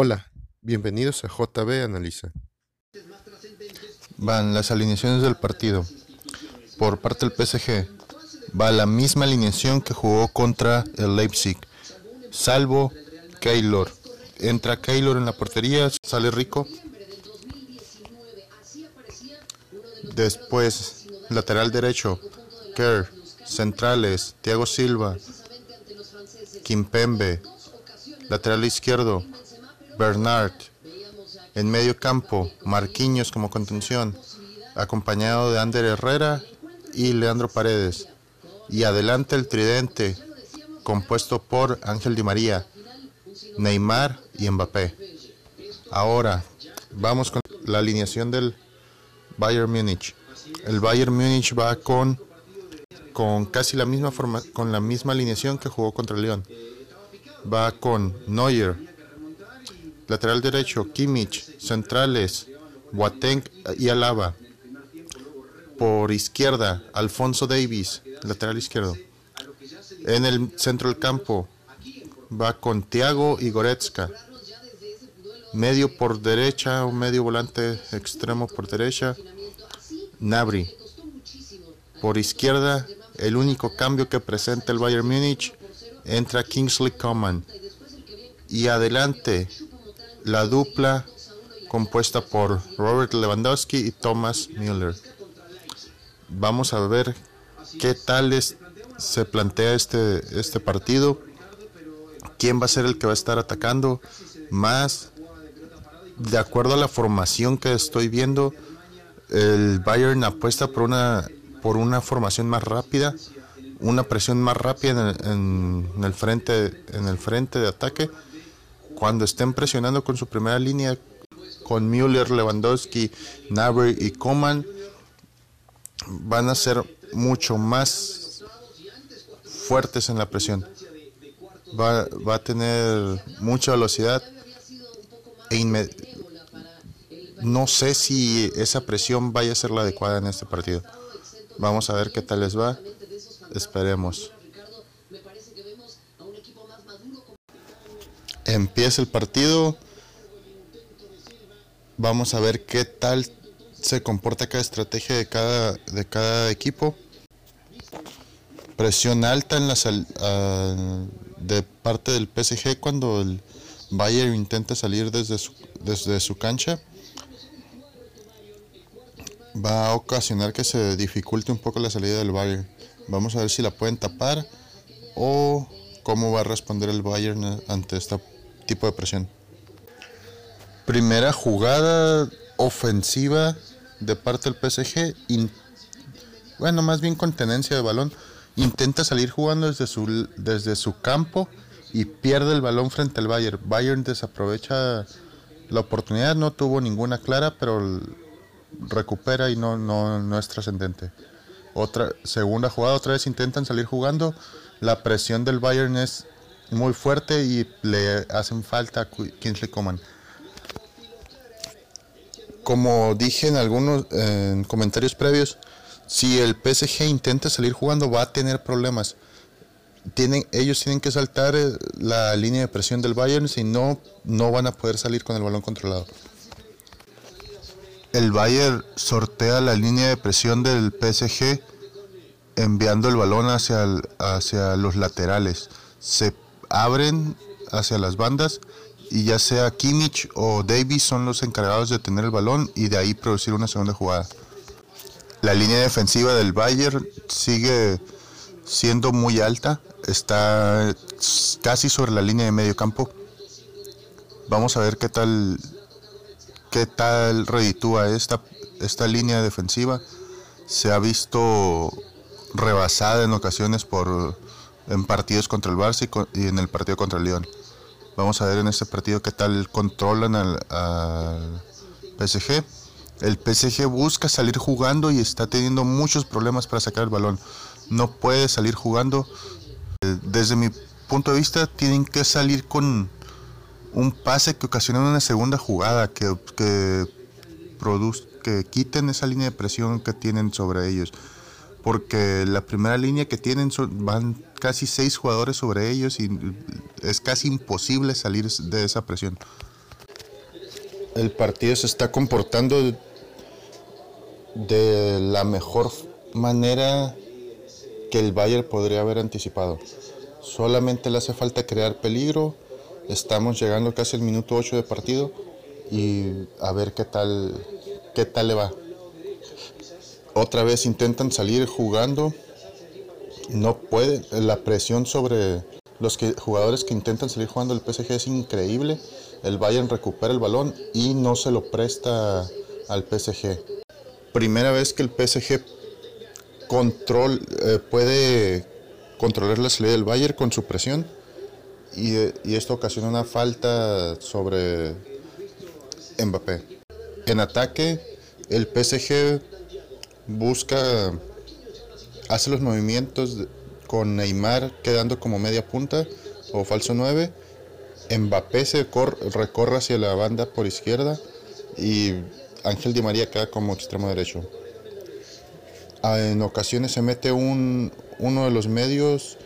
Hola, bienvenidos a JB Analiza. Van las alineaciones del partido. Por parte del PSG, va la misma alineación que jugó contra el Leipzig, salvo Keylor. Entra Keylor en la portería, sale Rico. Después, lateral derecho, Kerr. Centrales, Thiago Silva, Kimpembe. Lateral izquierdo, Bernard. En medio campo, Marquinhos como contención, acompañado de Ander Herrera y Leandro Paredes. Y adelante el tridente, compuesto por Ángel Di María, Neymar y Mbappé. Ahora, vamos con la alineación del Bayern Múnich. El Bayern Múnich va con, con casi la misma forma, con la misma alineación que jugó contra León. Va con Neuer, lateral derecho, Kimmich, centrales, Boateng y Alaba. Por izquierda, Alfonso Davis, lateral izquierdo. En el centro del campo va con Thiago y Goretzka. Medio por derecha, un medio volante extremo por derecha, Nabri. Por izquierda, el único cambio que presenta el Bayern Múnich, entra Kingsley Coman. Y adelante, la dupla compuesta por Robert Lewandowski y Thomas Müller. Vamos a ver qué tal es, se plantea este, este partido, quién va a ser el que va a estar atacando, más de acuerdo a la formación que estoy viendo, el Bayern apuesta por una, por una formación más rápida, una presión más rápida en en el frente, en el frente de ataque. Cuando estén presionando con su primera línea, con Müller, Lewandowski, Nabry y Coman, van a ser mucho más fuertes en la presión. Va, va a tener mucha velocidad e no sé si esa presión vaya a ser la adecuada en este partido. Vamos a ver qué tal les va. Esperemos. Empieza el partido. Vamos a ver qué tal se comporta cada estrategia de cada, de cada equipo. Presión alta en la sal- de parte del PSG cuando el Bayern intenta salir desde su, desde su cancha. Va a ocasionar que se dificulte un poco la salida del Bayern. Vamos a ver si la pueden tapar o cómo va a responder el Bayern ante este tipo de presión. Primera jugada ofensiva de parte del PSG. bueno, más bien con tenencia de balón. Intenta salir jugando desde su, desde su campo y pierde el balón frente al Bayern. Bayern desaprovecha la oportunidad, no tuvo ninguna clara, pero recupera y no, no, no es trascendente. Otra segunda jugada, otra vez intentan salir jugando. La presión del Bayern es muy fuerte y le hacen falta a Kingsley Coman. Como dije en algunos en comentarios previos, si el PSG intenta salir jugando va a tener problemas. Tienen, ellos tienen que saltar eh, la línea de presión del Bayern, si no, no van a poder salir con el balón controlado. El Bayern sortea la línea de presión del PSG enviando el balón hacia, hacia los laterales. Se abren hacia las bandas y ya sea Kimmich o Davis son los encargados de tener el balón y de ahí producir una segunda jugada. La línea defensiva del Bayern sigue siendo muy alta, está casi sobre la línea de medio campo. Vamos a ver qué tal qué tal reditúa esta, esta línea defensiva. Se ha visto rebasada en ocasiones por en partidos contra el Barça y, y en el partido contra el León. Vamos a ver en este partido qué tal controlan al, al PSG. El PSG busca salir jugando y está teniendo muchos problemas para sacar el balón. No puede salir jugando. Eh, Desde mi punto de vista, tienen que salir con un pase que ocasione una segunda jugada, que, que, produz- que quiten esa línea de presión que tienen sobre ellos. Porque la primera línea que tienen van casi seis jugadores sobre ellos y es casi imposible salir de esa presión. el partido se está comportando de la mejor manera que el Bayern podría haber anticipado. Solamente le hace falta crear peligro. Estamos llegando casi al minuto 8 de partido y a ver qué tal qué tal le va. Otra vez intentan salir jugando. No pueden. La presión sobre los jugadores que intentan salir jugando el PSG es increíble. El Bayern recupera el balón y no se lo presta al PSG. Primera vez que el PSG control, eh, puede controlar la salida del Bayern con su presión y, y esto ocasiona una falta sobre Mbappé. En ataque, el PSG busca, hace los movimientos con Neymar quedando como media punta o falso 9. Mbappé se recorre hacia la banda por izquierda y Ángel Di María queda como extremo derecho. Ah, en ocasiones se mete un, uno de los medios,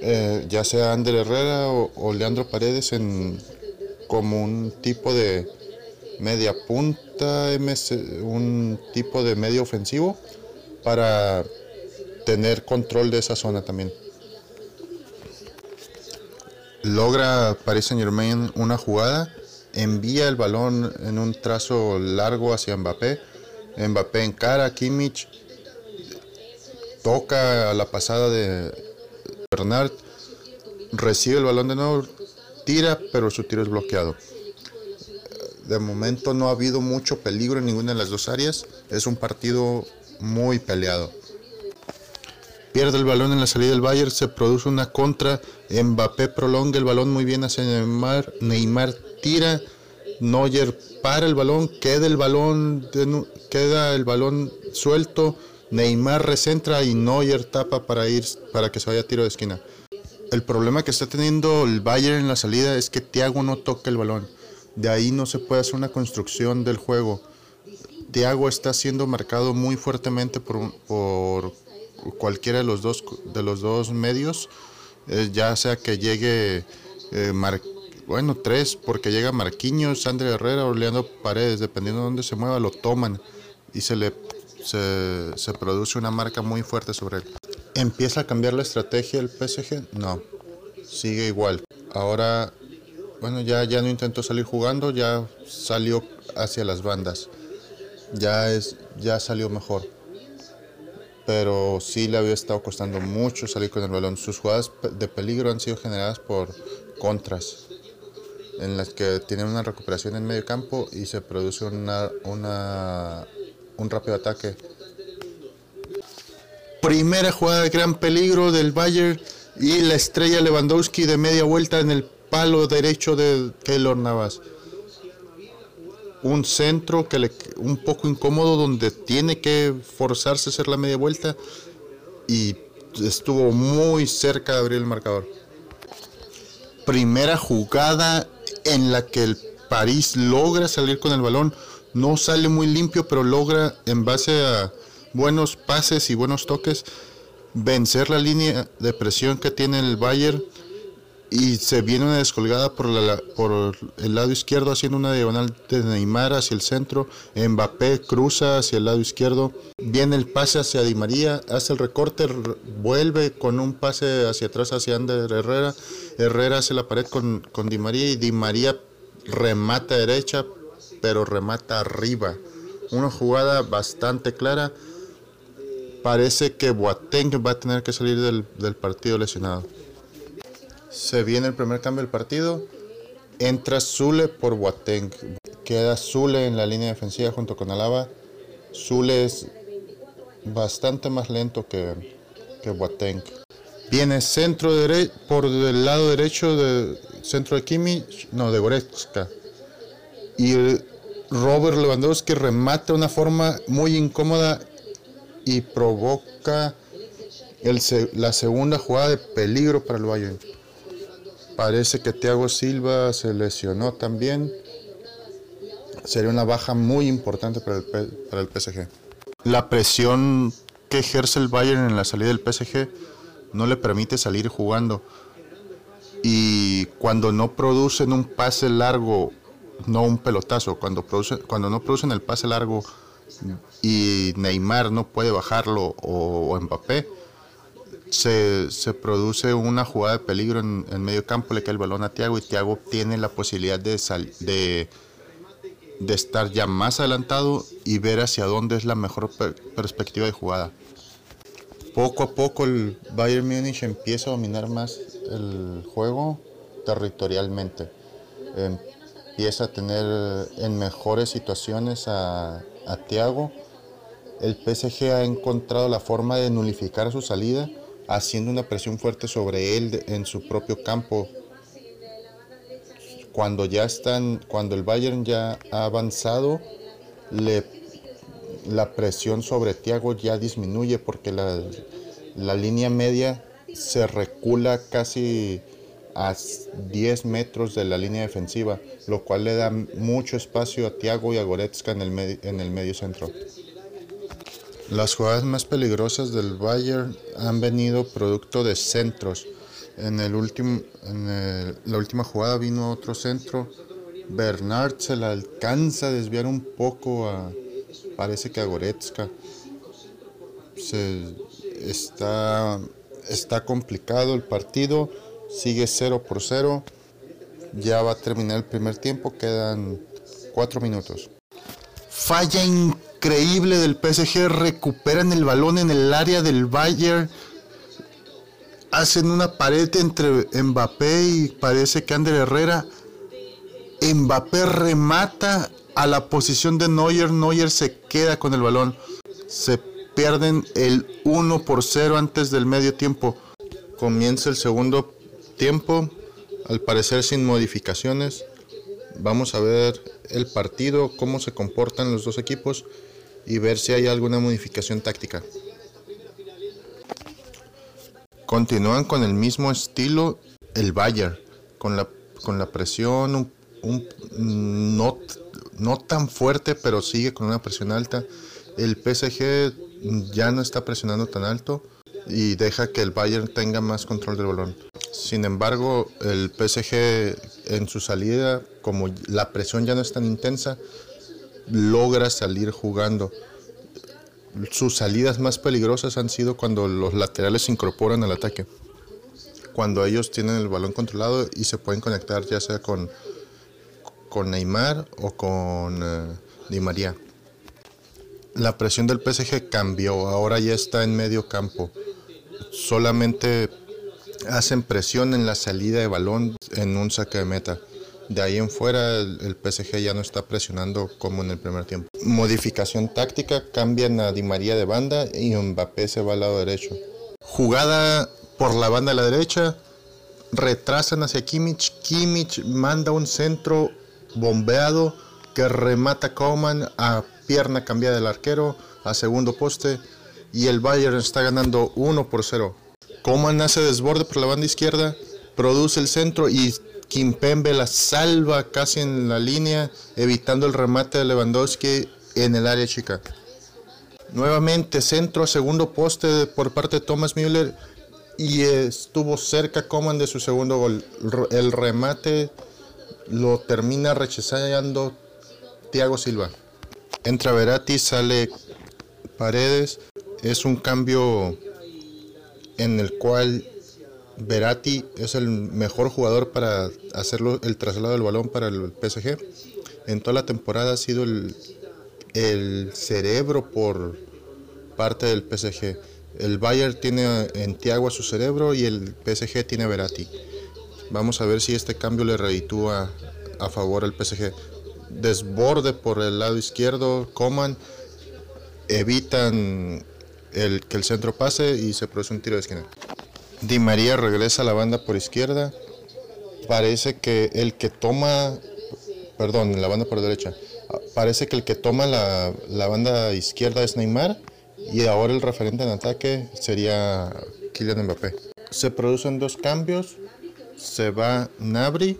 eh, ya sea Ander Herrera o, Leandro Paredes, en, como un tipo de media punta, un tipo de medio ofensivo para tener control de esa zona también. Logra Paris Saint Germain una jugada, envía el balón en un trazo largo hacia Mbappé. Mbappé en cara, Kimmich toca a la pasada de Bernard, recibe el balón de nuevo, tira, pero su tiro es bloqueado. De momento no ha habido mucho peligro en ninguna de las dos áreas. Es un partido muy peleado. Pierde el balón en la salida del Bayern, se produce una contra, Mbappé prolonga el balón muy bien hacia Neymar, Neymar tira, Neuer para el balón, queda el balón, queda el balón suelto, Neymar recentra y Neuer tapa para ir para que se vaya tiro de esquina. El problema que está teniendo el Bayern en la salida es que Thiago no toca el balón. De ahí no se puede hacer una construcción del juego. Thiago está siendo marcado muy fuertemente por, por cualquiera de los dos, de los dos medios, eh, ya sea que llegue, eh, bueno, tres, porque llega Marquinhos, André Herrera o Leandro Paredes, dependiendo de dónde se mueva, lo toman y se le se, se produce una marca muy fuerte sobre él. ¿Empieza a cambiar la estrategia el PSG? No, sigue igual. Ahora, bueno, ya, ya no intentó salir jugando, ya salió hacia las bandas. Ya, es, ya salió mejor pero sí le había estado costando mucho salir con el balón. Sus jugadas de peligro han sido generadas por contras, en las que tienen una recuperación en medio campo y se produce una, un rápido ataque. Primera jugada de gran peligro del Bayern y la estrella Lewandowski de media vuelta en el palo derecho de Keylor Navas. Un centro que le un poco incómodo donde tiene que forzarse a hacer la media vuelta y estuvo muy cerca de abrir el marcador. Primera jugada en la que el París logra salir con el balón, no sale muy limpio, pero logra en base a buenos pases y buenos toques vencer la línea de presión que tiene el Bayern y se viene una descolgada por, por el lado izquierdo haciendo una diagonal de Neymar hacia el centro, Mbappé cruza hacia el lado izquierdo, viene el pase hacia Di María, hace el recorte, vuelve con un pase hacia atrás hacia Ander Herrera, Herrera hace la pared con, con Di María y Di María remata derecha, pero remata arriba. Una jugada bastante clara. Parece que Boateng va a tener que salir del, del partido lesionado. Se viene el primer cambio del partido. Entra Zule por Boateng. Queda Zule en la línea defensiva junto con Alaba. Zule es bastante más lento que, que. Viene centro por el lado derecho del centro de Kimi, no, de Goretzka. Y Robert Lewandowski remata de una forma muy incómoda y provoca la segunda jugada de peligro para el Bayern. Parece que Thiago Silva se lesionó también. Sería una baja muy importante para el, PSG. La presión que ejerce el Bayern en la salida del PSG no le permite salir jugando. Y cuando no producen un pase largo no un pelotazo. Cuando, produce, cuando no producen el pase largo y Neymar no puede bajarlo o, Mbappé, se, produce una jugada de peligro en, medio campo, le cae el balón a Thiago y Thiago tiene la posibilidad de, de, de estar ya más adelantado y ver hacia dónde es la mejor perspectiva de jugada. Poco a poco el Bayern Múnich empieza a dominar más el juego territorialmente. Empieza a tener en mejores situaciones a, a. El PSG ha encontrado la forma de nulificar su salida, haciendo una presión fuerte sobre él en su propio campo. Cuando ya están, cuando el Bayern ya ha avanzado, le la presión sobre Thiago ya disminuye porque la, línea media se recula casi a 10 metros de la línea defensiva, lo cual le da mucho espacio a Thiago y a Goretzka en el, en el medio centro. Las jugadas más peligrosas del Bayern han venido producto de centros. En, el en la última jugada vino otro centro. Bernard se la alcanza a desviar un poco a, parece que a Goretzka está, está complicado el partido, sigue 0 por 0, ya va a terminar el primer tiempo, quedan 4 minutos. Falla del PSG, recuperan el balón en el área del Bayern, hacen una pared entre Mbappé y parece que Ander Herrera. Mbappé remata a la posición de Neuer. Neuer se queda con el balón. Se pierden el 1 por 0 antes del medio tiempo. Comienza el segundo tiempo, al parecer sin modificaciones. Vamos a ver el partido, cómo se comportan los dos equipos y ver si hay alguna modificación táctica. Continúan con el mismo estilo el Bayern, con la, con la presión no no tan fuerte, pero sigue con una presión alta. El PSG ya no está presionando tan alto y deja que el Bayern tenga más control del balón. Sin embargo, el PSG en su salida, como la presión ya no es tan intensa, logra salir jugando. Sus salidas más peligrosas han sido cuando los laterales se incorporan al ataque. Cuando ellos tienen el balón controlado y se pueden conectar ya sea con con Neymar o con eh, Di María. La presión del PSG cambió, ahora ya está en medio campo. Solamente hacen presión en la salida de balón en un saque de meta. De ahí en fuera el, PSG ya no está presionando como en el primer tiempo. Modificación táctica, cambian a Di María de banda y Mbappé se va al lado derecho. Jugada por la banda de la derecha, retrasan hacia Kimmich, Kimmich manda un centro bombeado que remata Coman a pierna cambiada del arquero a segundo poste y el Bayern está ganando 1 por 0. Coman hace desborde por la banda izquierda, produce el centro y Kimpembe la salva casi en la línea, evitando el remate de Lewandowski en el área chica. Nuevamente centro segundo poste por parte de Thomas Müller y estuvo cerca Coman de su segundo gol. El remate lo termina rechazando Thiago Silva. Entra Verati, sale Paredes. Es un cambio en el cual Verati es el mejor jugador para hacerlo el traslado del balón para el PSG. En toda la temporada ha sido el, el cerebro por parte del PSG. El Bayern tiene en Thiago a su cerebro y el PSG tiene a Verati. Vamos a ver si este cambio le reditúa a favor al PSG. Desborde por el lado izquierdo, Coman, evitan el, que el centro pase y se produce un tiro de esquina. Di María regresa a la banda por izquierda. Parece que el que toma, perdón, la banda por derecha. Parece que el que toma la, la banda izquierda es Neymar y ahora el referente en ataque sería Kylian Mbappé. Se producen dos cambios se va Nabri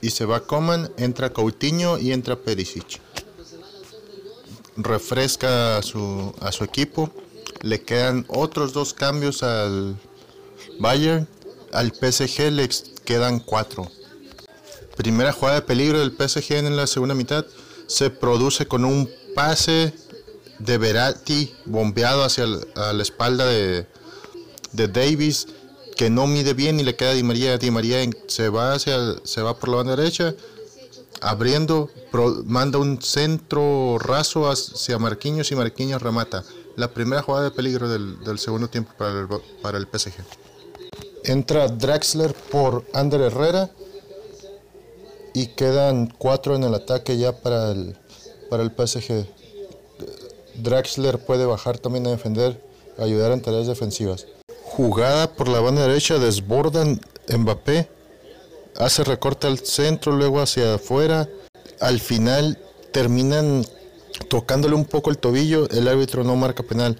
y se va Coman, entra Coutinho y entra Perisic. Refresca a su, a su equipo. Le quedan otros dos cambios al Bayern. Al PSG le quedan cuatro. primera jugada de peligro del PSG en la segunda mitad se produce con un pase de Verratti bombeado hacia la espalda de, Davis que no mide bien y le queda a Di María. Di María se va, hacia, se va por la banda derecha, abriendo, manda un centro raso hacia Marquinhos y Marquinhos remata. La primera jugada de peligro del, segundo tiempo para el, para el PSG. Entra Draxler por Ander Herrera y quedan cuatro en el ataque ya para el, para el PSG. Draxler puede bajar también a defender, ayudar en tareas defensivas jugada por la banda derecha, desbordan Mbappé, hace recorte al centro, luego hacia afuera, al final terminan tocándole un poco el tobillo, el árbitro no marca penal.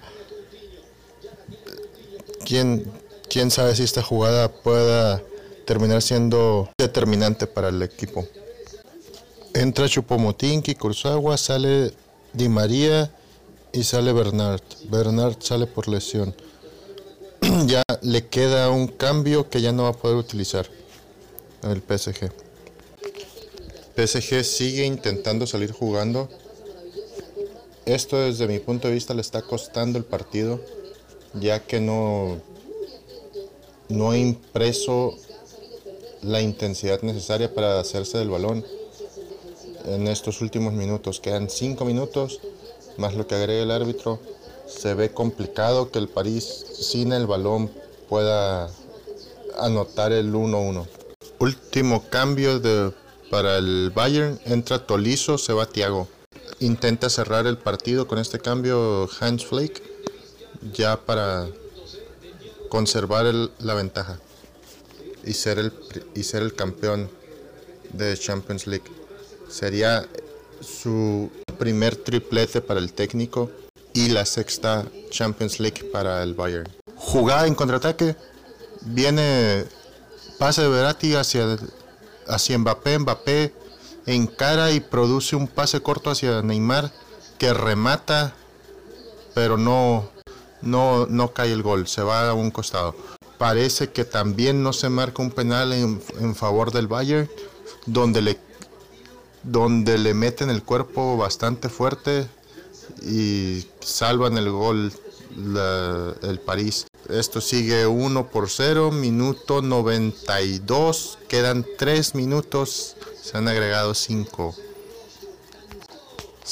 ¿Quién, quién sabe si esta jugada pueda terminar siendo determinante para el equipo? Entra Chupomotinki, Kurzawa, sale Di María y sale Bernard. Bernard sale por lesión. ya le queda un cambio que ya no va a poder utilizar el PSG. PSG sigue intentando salir jugando. Esto desde mi punto de vista le está costando el partido, ya que no, no ha impreso la intensidad necesaria para hacerse del balón en estos últimos minutos. Quedan cinco minutos, más lo que agrega el árbitro se ve complicado que el París sin el balón pueda anotar el 1-1. Último cambio de, para el Bayern, entra Tolizo, se va Thiago. Intenta cerrar el partido con este cambio Hans Flake ya para conservar la ventaja y ser, el, y ser el campeón de Champions League. Sería su primer triplete para el técnico y la sexta Champions League para el Bayern. Jugada en contraataque, viene pase de Verratti hacia, hacia Mbappé, Mbappé encara y produce un pase corto hacia Neymar que remata, pero no, no, no cae el gol, se va a un costado. Parece que también no se marca un penal en, favor del Bayern, donde le, donde le meten el cuerpo bastante fuerte, y salvan el gol el París. Esto sigue 1 por 0, minuto 92, quedan 3 minutos, se han agregado 5.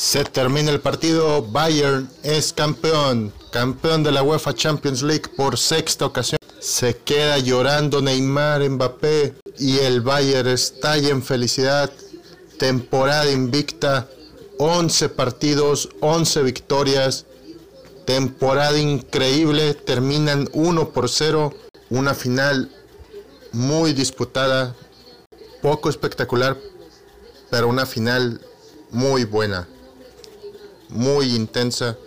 Se termina el partido, Bayern es campeón, campeón de la UEFA Champions League por sexta ocasión. Se queda llorando Neymar, Mbappé y el Bayern estalla en felicidad. Temporada invicta 11 partidos, 11 victorias, temporada increíble, terminan 1 por 0, una final muy disputada, poco espectacular, pero una final muy buena, muy intensa,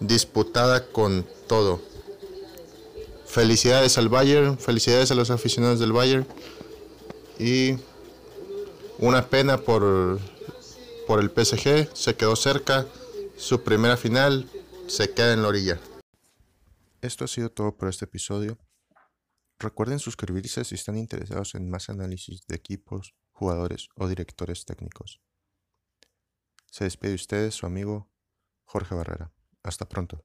disputada con todo. Felicidades al Bayern, felicidades a los aficionados del Bayern y una pena por por el PSG, se quedó cerca, su primera final se queda en la orilla. Esto ha sido todo por este episodio. Recuerden suscribirse si están interesados en más análisis de equipos, jugadores o directores técnicos. Se despide de ustedes su amigo Jorge Barrera. Hasta pronto.